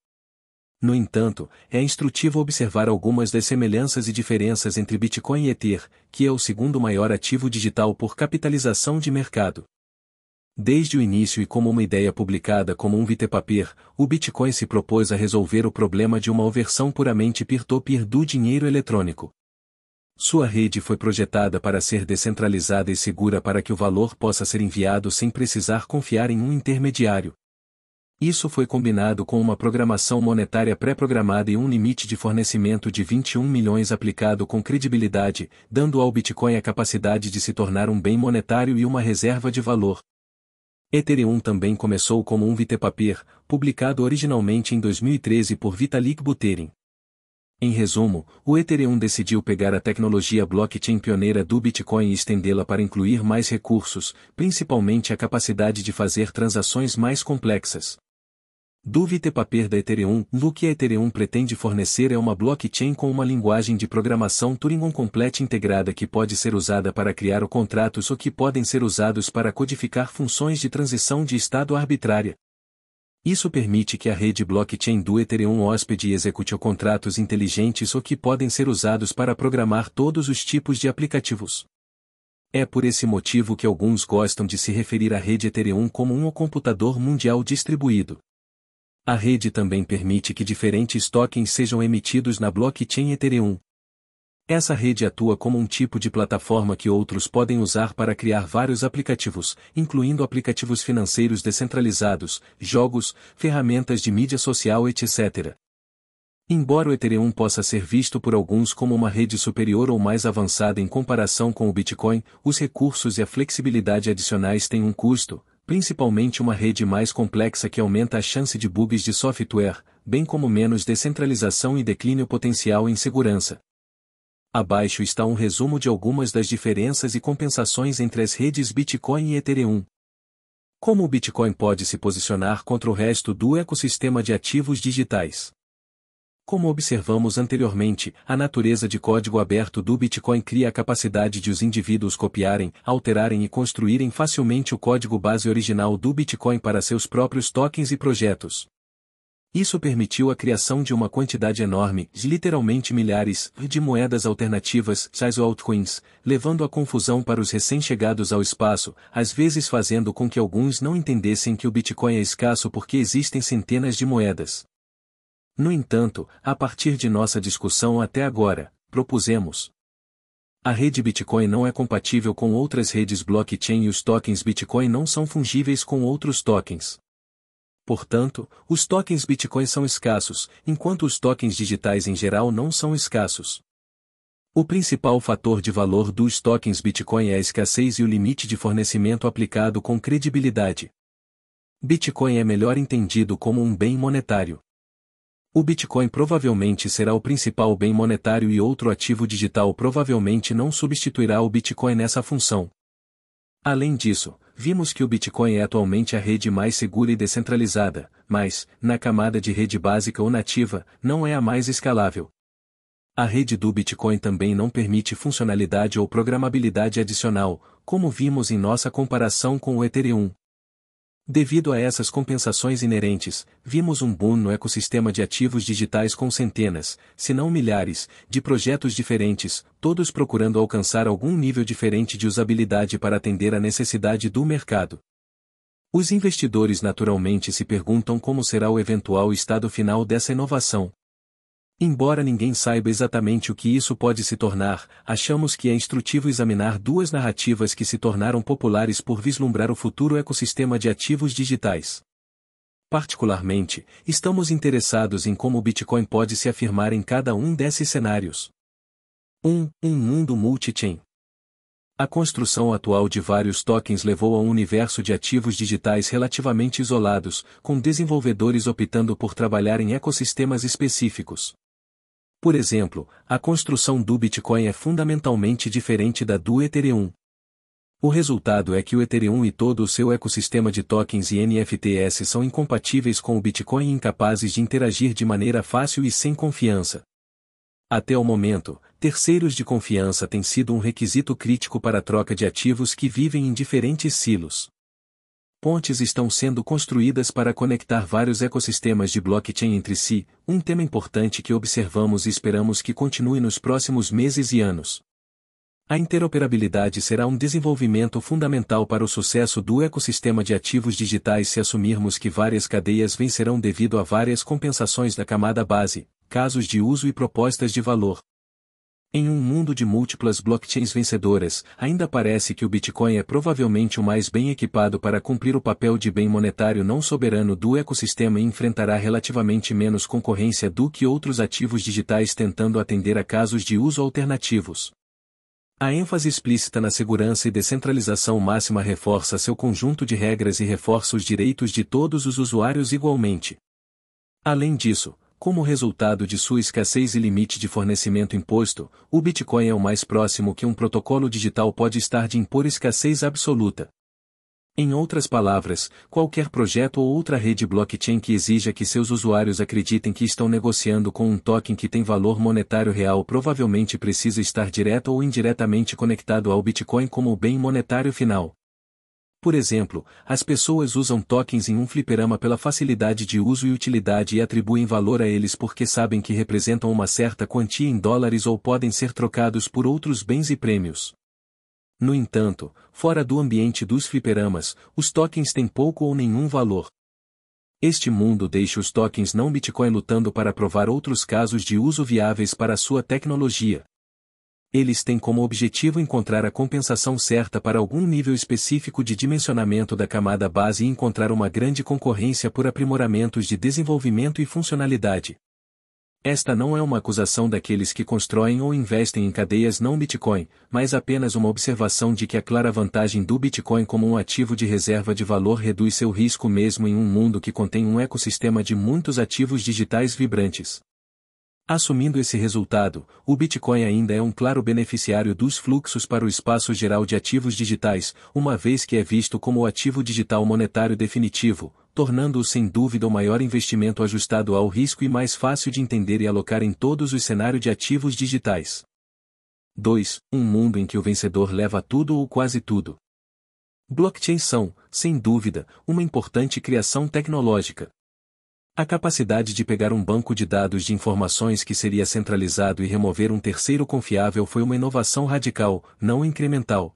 No entanto, é instrutivo observar algumas das semelhanças e diferenças entre Bitcoin e Ether, que é o segundo maior ativo digital por capitalização de mercado. Desde o início e como uma ideia publicada como um white o Bitcoin se propôs a resolver o problema de uma versão puramente peer-to-peer -peer do dinheiro eletrônico. Sua rede foi projetada para ser descentralizada e segura para que o valor possa ser enviado sem precisar confiar em um intermediário, isso foi combinado com uma programação monetária pré-programada e um limite de fornecimento de 21 milhões aplicado com credibilidade, dando ao Bitcoin a capacidade de se tornar um bem monetário e uma reserva de valor. Ethereum também começou como um white paper, publicado originalmente em 2013 por Vitalik Buterin. Em resumo, o Ethereum decidiu pegar a tecnologia blockchain pioneira do Bitcoin e estendê-la para incluir mais recursos, principalmente a capacidade de fazer transações mais complexas. Duvite Paper da Ethereum O que a Ethereum pretende fornecer é uma blockchain com uma linguagem de programação Turing completa integrada que pode ser usada para criar contratos ou que podem ser usados para codificar funções de transição de estado arbitrária. Isso permite que a rede blockchain do Ethereum hóspede execute contratos inteligentes ou que podem ser usados para programar todos os tipos de aplicativos. É por esse motivo que alguns gostam de se referir à rede Ethereum como um computador mundial distribuído. A rede também permite que diferentes tokens sejam emitidos na blockchain Ethereum. Essa rede atua como um tipo de plataforma que outros podem usar para criar vários aplicativos, incluindo aplicativos financeiros descentralizados, jogos, ferramentas de mídia social, etc. Embora o Ethereum possa ser visto por alguns como uma rede superior ou mais avançada em comparação com o Bitcoin, os recursos e a flexibilidade adicionais têm um custo, principalmente uma rede mais complexa que aumenta a chance de bugs de software, bem como menos descentralização e declínio potencial em segurança. Abaixo está um resumo de algumas das diferenças e compensações entre as redes Bitcoin e Ethereum. Como o Bitcoin pode se posicionar contra o resto do ecossistema de ativos digitais? Como observamos anteriormente, a natureza de código aberto do Bitcoin cria a capacidade de os indivíduos copiarem, alterarem e construírem facilmente o código base original do Bitcoin para seus próprios tokens e projetos. Isso permitiu a criação de uma quantidade enorme, literalmente milhares, de moedas alternativas, tais altcoins, levando a confusão para os recém-chegados ao espaço, às vezes fazendo com que alguns não entendessem que o Bitcoin é escasso porque existem centenas de moedas. No entanto, a partir de nossa discussão até agora, propusemos. A rede Bitcoin não é compatível com outras redes blockchain e os tokens Bitcoin não são fungíveis com outros tokens. Portanto, os tokens Bitcoin são escassos, enquanto os tokens digitais em geral não são escassos. O principal fator de valor dos tokens Bitcoin é a escassez e o limite de fornecimento aplicado com credibilidade. Bitcoin é melhor entendido como um bem monetário. O Bitcoin provavelmente será o principal bem monetário e outro ativo digital provavelmente não substituirá o Bitcoin nessa função. Além disso, vimos que o Bitcoin é atualmente a rede mais segura e descentralizada, mas, na camada de rede básica ou nativa, não é a mais escalável. A rede do Bitcoin também não permite funcionalidade ou programabilidade adicional, como vimos em nossa comparação com o Ethereum. Devido a essas compensações inerentes, vimos um boom no ecossistema de ativos digitais com centenas, se não milhares, de projetos diferentes, todos procurando alcançar algum nível diferente de usabilidade para atender à necessidade do mercado. Os investidores naturalmente se perguntam como será o eventual estado final dessa inovação. Embora ninguém saiba exatamente o que isso pode se tornar, achamos que é instrutivo examinar duas narrativas que se tornaram populares por vislumbrar o futuro ecossistema de ativos digitais. Particularmente, estamos interessados em como o Bitcoin pode se afirmar em cada um desses cenários. 1. Um, um mundo multi-chain. A construção atual de vários tokens levou a um universo de ativos digitais relativamente isolados, com desenvolvedores optando por trabalhar em ecossistemas específicos. Por exemplo, a construção do Bitcoin é fundamentalmente diferente da do Ethereum. O resultado é que o Ethereum e todo o seu ecossistema de tokens e NFTs são incompatíveis com o Bitcoin e incapazes de interagir de maneira fácil e sem confiança. Até o momento, terceiros de confiança têm sido um requisito crítico para a troca de ativos que vivem em diferentes silos pontes estão sendo construídas para conectar vários ecossistemas de blockchain entre si, um tema importante que observamos e esperamos que continue nos próximos meses e anos. A interoperabilidade será um desenvolvimento fundamental para o sucesso do ecossistema de ativos digitais se assumirmos que várias cadeias vencerão devido a várias compensações da camada base, casos de uso e propostas de valor. Em um mundo de múltiplas blockchains vencedoras, ainda parece que o Bitcoin é provavelmente o mais bem equipado para cumprir o papel de bem monetário não soberano do ecossistema e enfrentará relativamente menos concorrência do que outros ativos digitais tentando atender a casos de uso alternativos. A ênfase explícita na segurança e descentralização máxima reforça seu conjunto de regras e reforça os direitos de todos os usuários igualmente. Além disso, como resultado de sua escassez e limite de fornecimento imposto, o Bitcoin é o mais próximo que um protocolo digital pode estar de impor escassez absoluta. Em outras palavras, qualquer projeto ou outra rede blockchain que exija que seus usuários acreditem que estão negociando com um token que tem valor monetário real provavelmente precisa estar direto ou indiretamente conectado ao Bitcoin como bem monetário final. Por exemplo, as pessoas usam tokens em um fliperama pela facilidade de uso e utilidade e atribuem valor a eles porque sabem que representam uma certa quantia em dólares ou podem ser trocados por outros bens e prêmios. No entanto, fora do ambiente dos fliperamas, os tokens têm pouco ou nenhum valor. Este mundo deixa os tokens não Bitcoin lutando para provar outros casos de uso viáveis para a sua tecnologia. Eles têm como objetivo encontrar a compensação certa para algum nível específico de dimensionamento da camada base e encontrar uma grande concorrência por aprimoramentos de desenvolvimento e funcionalidade. Esta não é uma acusação daqueles que constroem ou investem em cadeias não Bitcoin, mas apenas uma observação de que a clara vantagem do Bitcoin como um ativo de reserva de valor reduz seu risco mesmo em um mundo que contém um ecossistema de muitos ativos digitais vibrantes. Assumindo esse resultado, o Bitcoin ainda é um claro beneficiário dos fluxos para o espaço geral de ativos digitais, uma vez que é visto como o ativo digital monetário definitivo, tornando-o sem dúvida o maior investimento ajustado ao risco e mais fácil de entender e alocar em todos os cenários de ativos digitais. 2. Um mundo em que o vencedor leva tudo ou quase tudo. Blockchains são, sem dúvida, uma importante criação tecnológica, a capacidade de pegar um banco de dados de informações que seria centralizado e remover um terceiro confiável foi uma inovação radical, não incremental.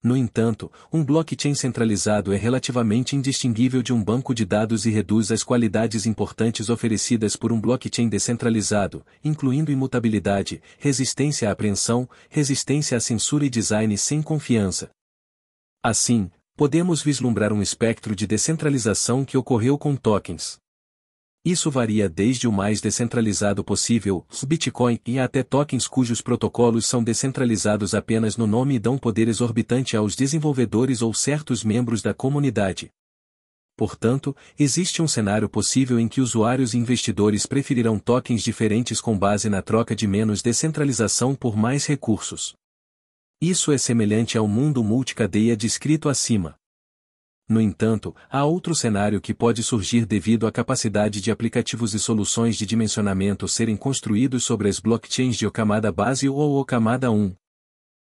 No entanto, um blockchain centralizado é relativamente indistinguível de um banco de dados e reduz as qualidades importantes oferecidas por um blockchain descentralizado, incluindo imutabilidade, resistência à apreensão, resistência à censura e design sem confiança. Assim, podemos vislumbrar um espectro de descentralização que ocorreu com tokens. Isso varia desde o mais descentralizado possível, Bitcoin, e até tokens cujos protocolos são descentralizados apenas no nome e dão poder exorbitante aos desenvolvedores ou certos membros da comunidade. Portanto, existe um cenário possível em que usuários e investidores preferirão tokens diferentes com base na troca de menos descentralização por mais recursos. Isso é semelhante ao mundo multicadeia descrito acima. No entanto, há outro cenário que pode surgir devido à capacidade de aplicativos e soluções de dimensionamento serem construídos sobre as blockchains de Okamada Base ou Okamada 1.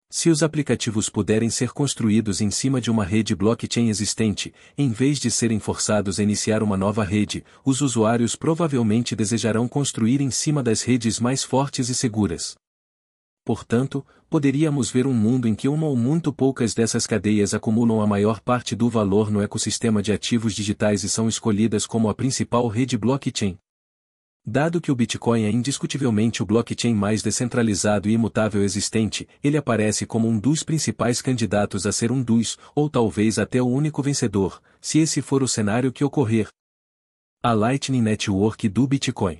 Se os aplicativos puderem ser construídos em cima de uma rede blockchain existente, em vez de serem forçados a iniciar uma nova rede, os usuários provavelmente desejarão construir em cima das redes mais fortes e seguras. Portanto, poderíamos ver um mundo em que uma ou muito poucas dessas cadeias acumulam a maior parte do valor no ecossistema de ativos digitais e são escolhidas como a principal rede blockchain. Dado que o Bitcoin é indiscutivelmente o blockchain mais descentralizado e imutável existente, ele aparece como um dos principais candidatos a ser um dos, ou talvez até o único vencedor, se esse for o cenário que ocorrer. A Lightning Network do Bitcoin.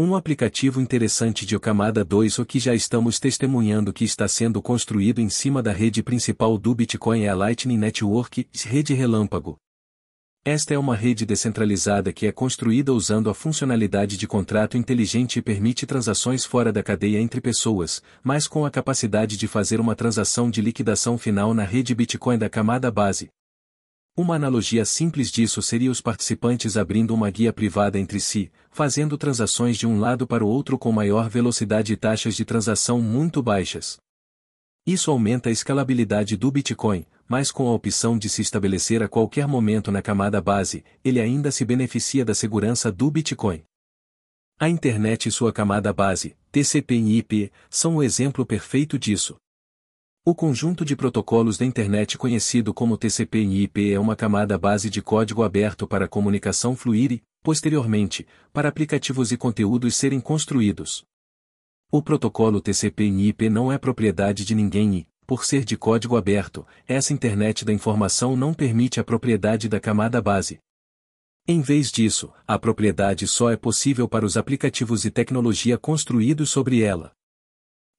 Um aplicativo interessante de Okamada 2 o que já estamos testemunhando que está sendo construído em cima da rede principal do Bitcoin é a Lightning Network, rede relâmpago. Esta é uma rede descentralizada que é construída usando a funcionalidade de contrato inteligente e permite transações fora da cadeia entre pessoas, mas com a capacidade de fazer uma transação de liquidação final na rede Bitcoin da camada base, uma analogia simples disso seria os participantes abrindo uma guia privada entre si, fazendo transações de um lado para o outro com maior velocidade e taxas de transação muito baixas. Isso aumenta a escalabilidade do Bitcoin, mas com a opção de se estabelecer a qualquer momento na camada base, ele ainda se beneficia da segurança do Bitcoin. A internet e sua camada base, TCP e IP, são o exemplo perfeito disso. O conjunto de protocolos da internet conhecido como TCP e IP é uma camada base de código aberto para a comunicação fluir e, posteriormente, para aplicativos e conteúdos serem construídos. O protocolo TCP e IP não é propriedade de ninguém e, por ser de código aberto, essa internet da informação não permite a propriedade da camada base. Em vez disso, a propriedade só é possível para os aplicativos e tecnologia construídos sobre ela.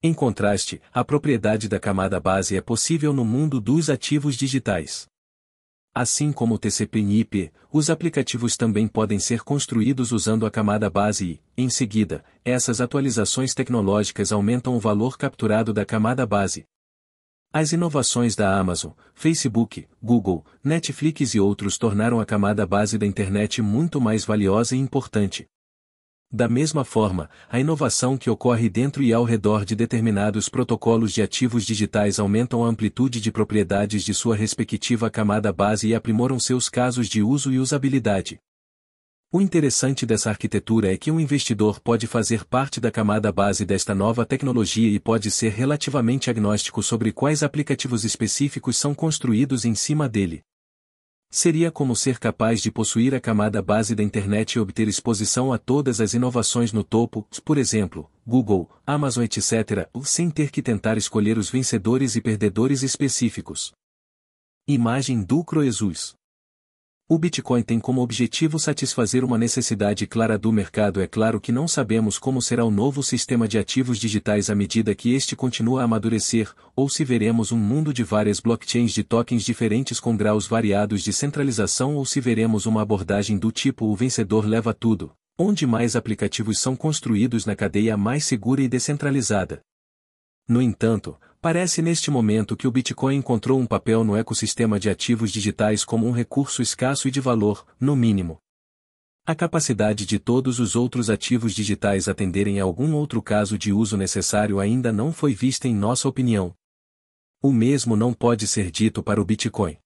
Em contraste, a propriedade da camada base é possível no mundo dos ativos digitais. Assim como o TCP e IP, os aplicativos também podem ser construídos usando a camada base e, em seguida, essas atualizações tecnológicas aumentam o valor capturado da camada base. As inovações da Amazon, Facebook, Google, Netflix e outros tornaram a camada base da internet muito mais valiosa e importante. Da mesma forma, a inovação que ocorre dentro e ao redor de determinados protocolos de ativos digitais aumentam a amplitude de propriedades de sua respectiva camada base e aprimoram seus casos de uso e usabilidade. O interessante dessa arquitetura é que um investidor pode fazer parte da camada base desta nova tecnologia e pode ser relativamente agnóstico sobre quais aplicativos específicos são construídos em cima dele. Seria como ser capaz de possuir a camada base da internet e obter exposição a todas as inovações no topo, por exemplo, Google, Amazon etc., sem ter que tentar escolher os vencedores e perdedores específicos. Imagem do Croesus o Bitcoin tem como objetivo satisfazer uma necessidade clara do mercado. É claro que não sabemos como será o novo sistema de ativos digitais à medida que este continua a amadurecer, ou se veremos um mundo de várias blockchains de tokens diferentes com graus variados de centralização ou se veremos uma abordagem do tipo o vencedor leva tudo, onde mais aplicativos são construídos na cadeia mais segura e descentralizada. No entanto, Parece neste momento que o Bitcoin encontrou um papel no ecossistema de ativos digitais como um recurso escasso e de valor, no mínimo. A capacidade de todos os outros ativos digitais atenderem a algum outro caso de uso necessário ainda não foi vista em nossa opinião. O mesmo não pode ser dito para o Bitcoin.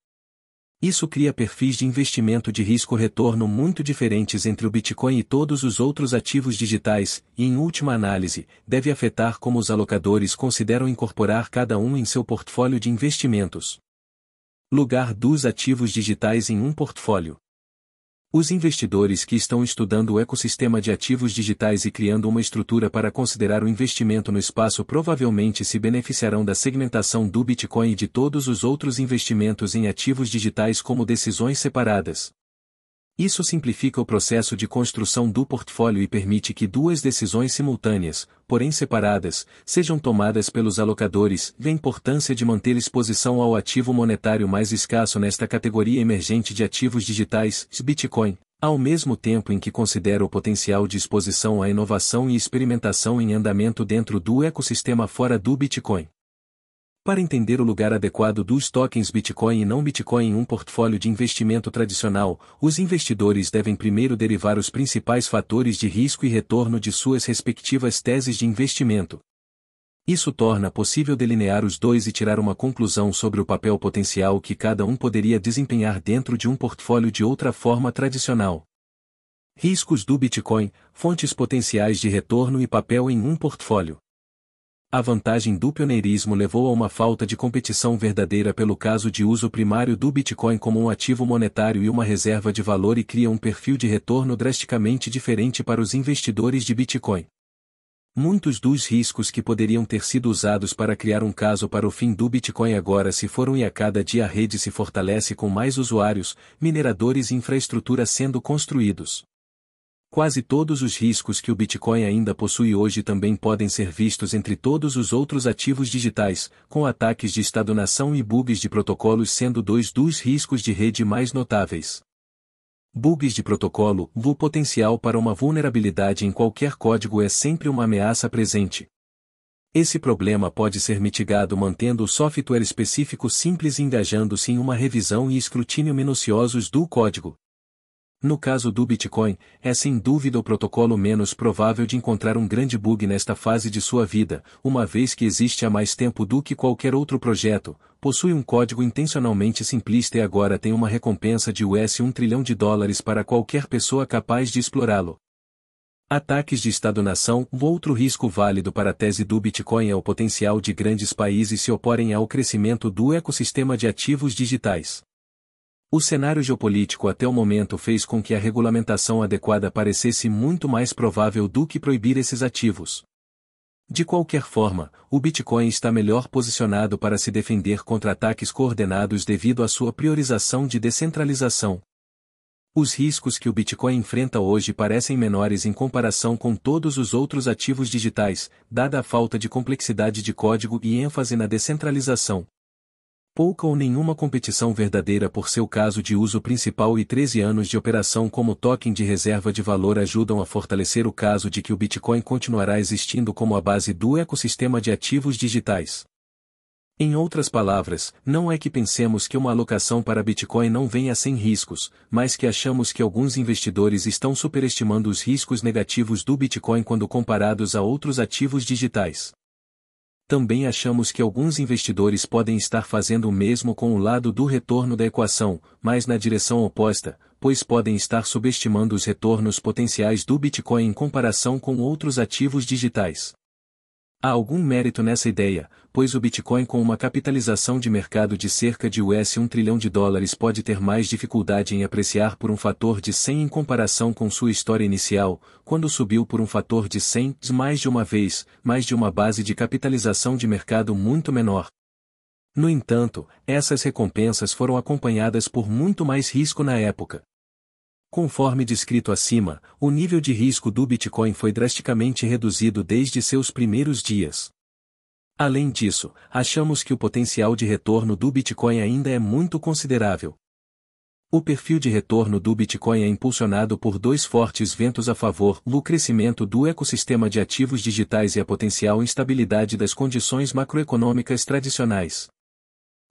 Isso cria perfis de investimento de risco-retorno muito diferentes entre o Bitcoin e todos os outros ativos digitais, e em última análise, deve afetar como os alocadores consideram incorporar cada um em seu portfólio de investimentos. Lugar dos ativos digitais em um portfólio. Os investidores que estão estudando o ecossistema de ativos digitais e criando uma estrutura para considerar o investimento no espaço provavelmente se beneficiarão da segmentação do Bitcoin e de todos os outros investimentos em ativos digitais como decisões separadas. Isso simplifica o processo de construção do portfólio e permite que duas decisões simultâneas, porém separadas, sejam tomadas pelos alocadores. A importância de manter exposição ao ativo monetário mais escasso nesta categoria emergente de ativos digitais, Bitcoin, ao mesmo tempo em que considera o potencial de exposição à inovação e experimentação em andamento dentro do ecossistema fora do Bitcoin. Para entender o lugar adequado dos tokens Bitcoin e não Bitcoin em um portfólio de investimento tradicional, os investidores devem primeiro derivar os principais fatores de risco e retorno de suas respectivas teses de investimento. Isso torna possível delinear os dois e tirar uma conclusão sobre o papel potencial que cada um poderia desempenhar dentro de um portfólio de outra forma tradicional. Riscos do Bitcoin, fontes potenciais de retorno e papel em um portfólio. A vantagem do pioneirismo levou a uma falta de competição verdadeira pelo caso de uso primário do Bitcoin como um ativo monetário e uma reserva de valor e cria um perfil de retorno drasticamente diferente para os investidores de Bitcoin. Muitos dos riscos que poderiam ter sido usados para criar um caso para o fim do Bitcoin agora se foram e a cada dia a rede se fortalece com mais usuários, mineradores e infraestrutura sendo construídos. Quase todos os riscos que o Bitcoin ainda possui hoje também podem ser vistos entre todos os outros ativos digitais, com ataques de estado-nação e bugs de protocolos sendo dois dos riscos de rede mais notáveis. Bugs de protocolo, o potencial para uma vulnerabilidade em qualquer código é sempre uma ameaça presente. Esse problema pode ser mitigado mantendo o software específico simples e engajando-se em uma revisão e escrutínio minuciosos do código. No caso do Bitcoin, é sem dúvida o protocolo menos provável de encontrar um grande bug nesta fase de sua vida, uma vez que existe há mais tempo do que qualquer outro projeto, possui um código intencionalmente simplista e agora tem uma recompensa de US 1 trilhão de dólares para qualquer pessoa capaz de explorá-lo. Ataques de Estado-nação Outro risco válido para a tese do Bitcoin é o potencial de grandes países se oporem ao crescimento do ecossistema de ativos digitais. O cenário geopolítico até o momento fez com que a regulamentação adequada parecesse muito mais provável do que proibir esses ativos. De qualquer forma, o Bitcoin está melhor posicionado para se defender contra ataques coordenados devido à sua priorização de descentralização. Os riscos que o Bitcoin enfrenta hoje parecem menores em comparação com todos os outros ativos digitais, dada a falta de complexidade de código e ênfase na descentralização pouca ou nenhuma competição verdadeira por seu caso de uso principal e 13 anos de operação como token de reserva de valor ajudam a fortalecer o caso de que o Bitcoin continuará existindo como a base do ecossistema de ativos digitais. Em outras palavras, não é que pensemos que uma alocação para Bitcoin não venha sem riscos, mas que achamos que alguns investidores estão superestimando os riscos negativos do Bitcoin quando comparados a outros ativos digitais. Também achamos que alguns investidores podem estar fazendo o mesmo com o lado do retorno da equação, mas na direção oposta, pois podem estar subestimando os retornos potenciais do Bitcoin em comparação com outros ativos digitais. Há algum mérito nessa ideia, pois o Bitcoin com uma capitalização de mercado de cerca de US 1 trilhão de dólares pode ter mais dificuldade em apreciar por um fator de 100 em comparação com sua história inicial, quando subiu por um fator de 100 mais de uma vez, mais de uma base de capitalização de mercado muito menor. No entanto, essas recompensas foram acompanhadas por muito mais risco na época. Conforme descrito acima, o nível de risco do Bitcoin foi drasticamente reduzido desde seus primeiros dias. Além disso, achamos que o potencial de retorno do Bitcoin ainda é muito considerável. O perfil de retorno do Bitcoin é impulsionado por dois fortes ventos a favor: o crescimento do ecossistema de ativos digitais e a potencial instabilidade das condições macroeconômicas tradicionais.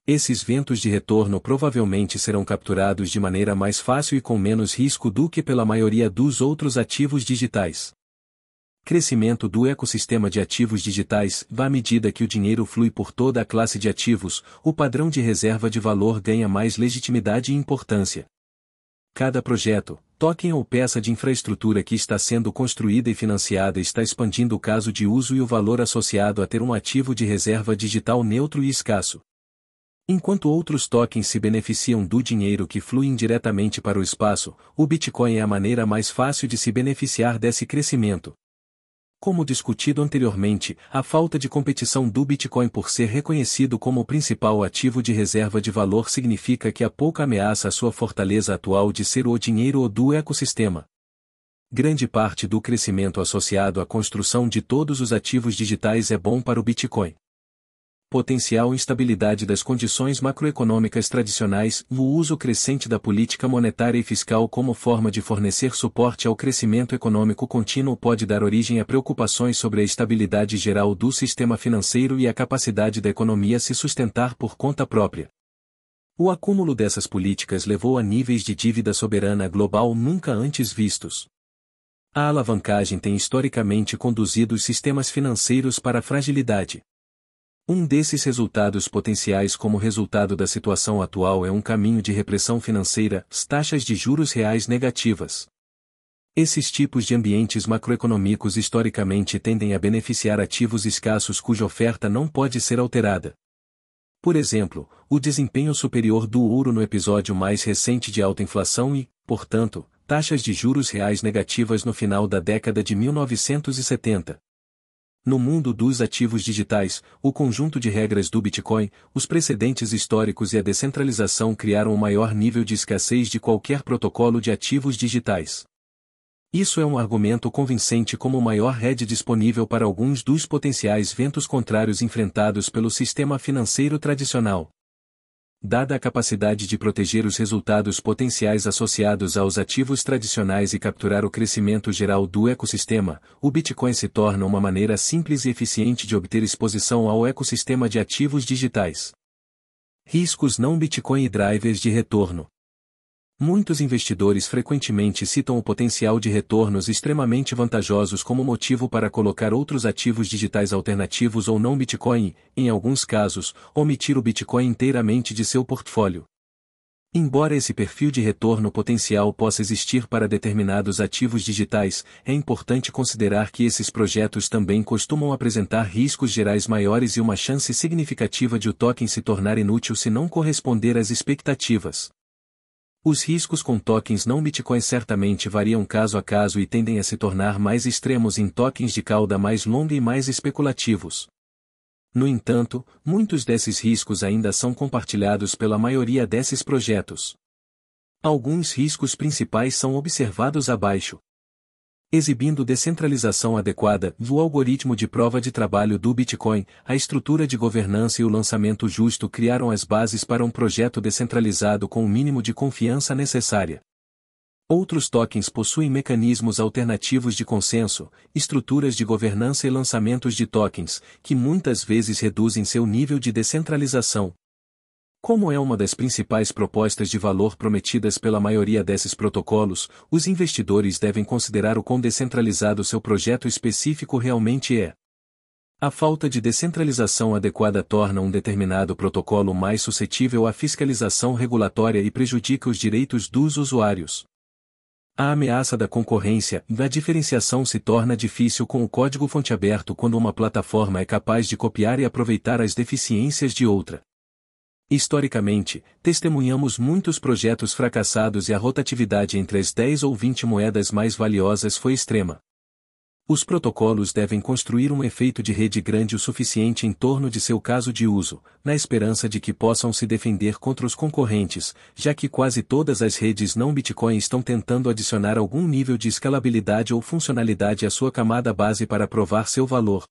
Esses ventos de retorno provavelmente serão capturados de maneira mais fácil e com menos risco do que pela maioria dos outros ativos digitais. Crescimento do ecossistema de ativos digitais, à medida que o dinheiro flui por toda a classe de ativos, o padrão de reserva de valor ganha mais legitimidade e importância. Cada projeto, token ou peça de infraestrutura que está sendo construída e financiada está expandindo o caso de uso e o valor associado a ter um ativo de reserva digital neutro e escasso. Enquanto outros tokens se beneficiam do dinheiro que flui indiretamente para o espaço, o Bitcoin é a maneira mais fácil de se beneficiar desse crescimento. Como discutido anteriormente, a falta de competição do Bitcoin por ser reconhecido como o principal ativo de reserva de valor significa que há pouca ameaça à sua fortaleza atual de ser o dinheiro ou do ecossistema. Grande parte do crescimento associado à construção de todos os ativos digitais é bom para o Bitcoin potencial instabilidade das condições macroeconômicas tradicionais, o uso crescente da política monetária e fiscal como forma de fornecer suporte ao crescimento econômico contínuo pode dar origem a preocupações sobre a estabilidade geral do sistema financeiro e a capacidade da economia se sustentar por conta própria. O acúmulo dessas políticas levou a níveis de dívida soberana global nunca antes vistos. A alavancagem tem historicamente conduzido os sistemas financeiros para a fragilidade. Um desses resultados potenciais como resultado da situação atual é um caminho de repressão financeira, taxas de juros reais negativas. Esses tipos de ambientes macroeconômicos historicamente tendem a beneficiar ativos escassos cuja oferta não pode ser alterada. Por exemplo, o desempenho superior do ouro no episódio mais recente de alta inflação e, portanto, taxas de juros reais negativas no final da década de 1970. No mundo dos ativos digitais, o conjunto de regras do Bitcoin, os precedentes históricos e a descentralização criaram o maior nível de escassez de qualquer protocolo de ativos digitais. Isso é um argumento convincente como maior rede disponível para alguns dos potenciais ventos contrários enfrentados pelo sistema financeiro tradicional. Dada a capacidade de proteger os resultados potenciais associados aos ativos tradicionais e capturar o crescimento geral do ecossistema, o Bitcoin se torna uma maneira simples e eficiente de obter exposição ao ecossistema de ativos digitais. Riscos não Bitcoin e drivers de retorno. Muitos investidores frequentemente citam o potencial de retornos extremamente vantajosos como motivo para colocar outros ativos digitais alternativos ou não Bitcoin, em alguns casos, omitir o Bitcoin inteiramente de seu portfólio. Embora esse perfil de retorno potencial possa existir para determinados ativos digitais, é importante considerar que esses projetos também costumam apresentar riscos gerais maiores e uma chance significativa de o token se tornar inútil se não corresponder às expectativas. Os riscos com tokens não Bitcoin certamente variam caso a caso e tendem a se tornar mais extremos em tokens de cauda mais longa e mais especulativos. No entanto, muitos desses riscos ainda são compartilhados pela maioria desses projetos. Alguns riscos principais são observados abaixo exibindo descentralização adequada, o algoritmo de prova de trabalho do Bitcoin, a estrutura de governança e o lançamento justo criaram as bases para um projeto descentralizado com o mínimo de confiança necessária. Outros tokens possuem mecanismos alternativos de consenso, estruturas de governança e lançamentos de tokens, que muitas vezes reduzem seu nível de descentralização, como é uma das principais propostas de valor prometidas pela maioria desses protocolos, os investidores devem considerar o quão descentralizado seu projeto específico realmente é. A falta de descentralização adequada torna um determinado protocolo mais suscetível à fiscalização regulatória e prejudica os direitos dos usuários. A ameaça da concorrência e da diferenciação se torna difícil com o código-fonte aberto quando uma plataforma é capaz de copiar e aproveitar as deficiências de outra. Historicamente, testemunhamos muitos projetos fracassados e a rotatividade entre as 10 ou 20 moedas mais valiosas foi extrema. Os protocolos devem construir um efeito de rede grande o suficiente em torno de seu caso de uso, na esperança de que possam se defender contra os concorrentes, já que quase todas as redes não Bitcoin estão tentando adicionar algum nível de escalabilidade ou funcionalidade à sua camada base para provar seu valor,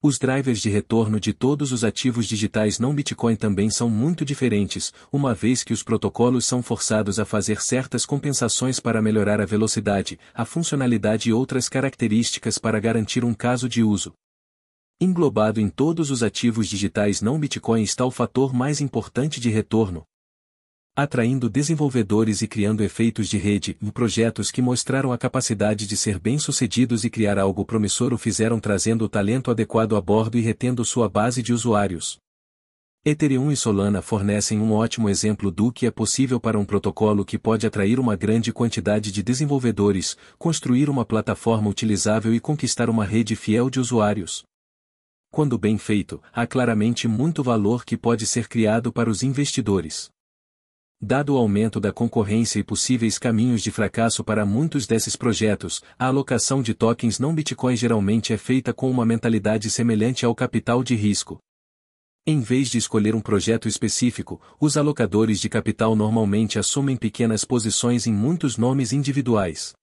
os drivers de retorno de todos os ativos digitais não Bitcoin também são muito diferentes, uma vez que os protocolos são forçados a fazer certas compensações para melhorar a velocidade, a funcionalidade e outras características para garantir um caso de uso. Englobado em todos os ativos digitais não Bitcoin está o fator mais importante de retorno, atraindo desenvolvedores e criando efeitos de rede, projetos que mostraram a capacidade de ser bem-sucedidos e criar algo promissor o fizeram trazendo o talento adequado a bordo e retendo sua base de usuários. Ethereum e Solana fornecem um ótimo exemplo do que é possível para um protocolo que pode atrair uma grande quantidade de desenvolvedores, construir uma plataforma utilizável e conquistar uma rede fiel de usuários. Quando bem feito, há claramente muito valor que pode ser criado para os investidores. Dado o aumento da concorrência e possíveis caminhos de fracasso para muitos desses projetos, a alocação de tokens não Bitcoin geralmente é feita com uma mentalidade semelhante ao capital de risco. Em vez de escolher um projeto específico, os alocadores de capital normalmente assumem pequenas posições em muitos nomes individuais.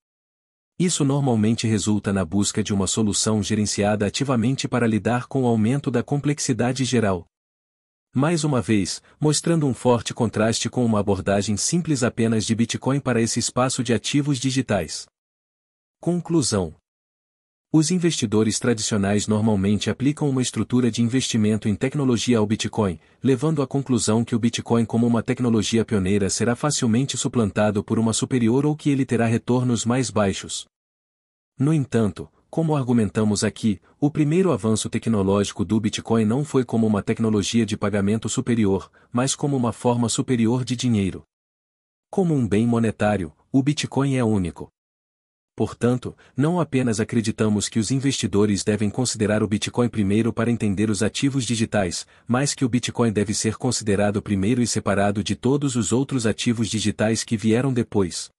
Isso normalmente resulta na busca de uma solução gerenciada ativamente para lidar com o aumento da complexidade geral mais uma vez, mostrando um forte contraste com uma abordagem simples apenas de Bitcoin para esse espaço de ativos digitais. Conclusão: Os investidores tradicionais normalmente aplicam uma estrutura de investimento em tecnologia ao Bitcoin, levando à conclusão que o Bitcoin, como uma tecnologia pioneira, será facilmente suplantado por uma superior ou que ele terá retornos mais baixos. No entanto, como argumentamos aqui, o primeiro avanço tecnológico do Bitcoin não foi como uma tecnologia de pagamento superior, mas como uma forma superior de dinheiro. Como um bem monetário, o Bitcoin é único. Portanto, não apenas acreditamos que os investidores devem considerar o Bitcoin primeiro para entender os ativos digitais, mas que o Bitcoin deve ser considerado primeiro e separado de todos os outros ativos digitais que vieram depois.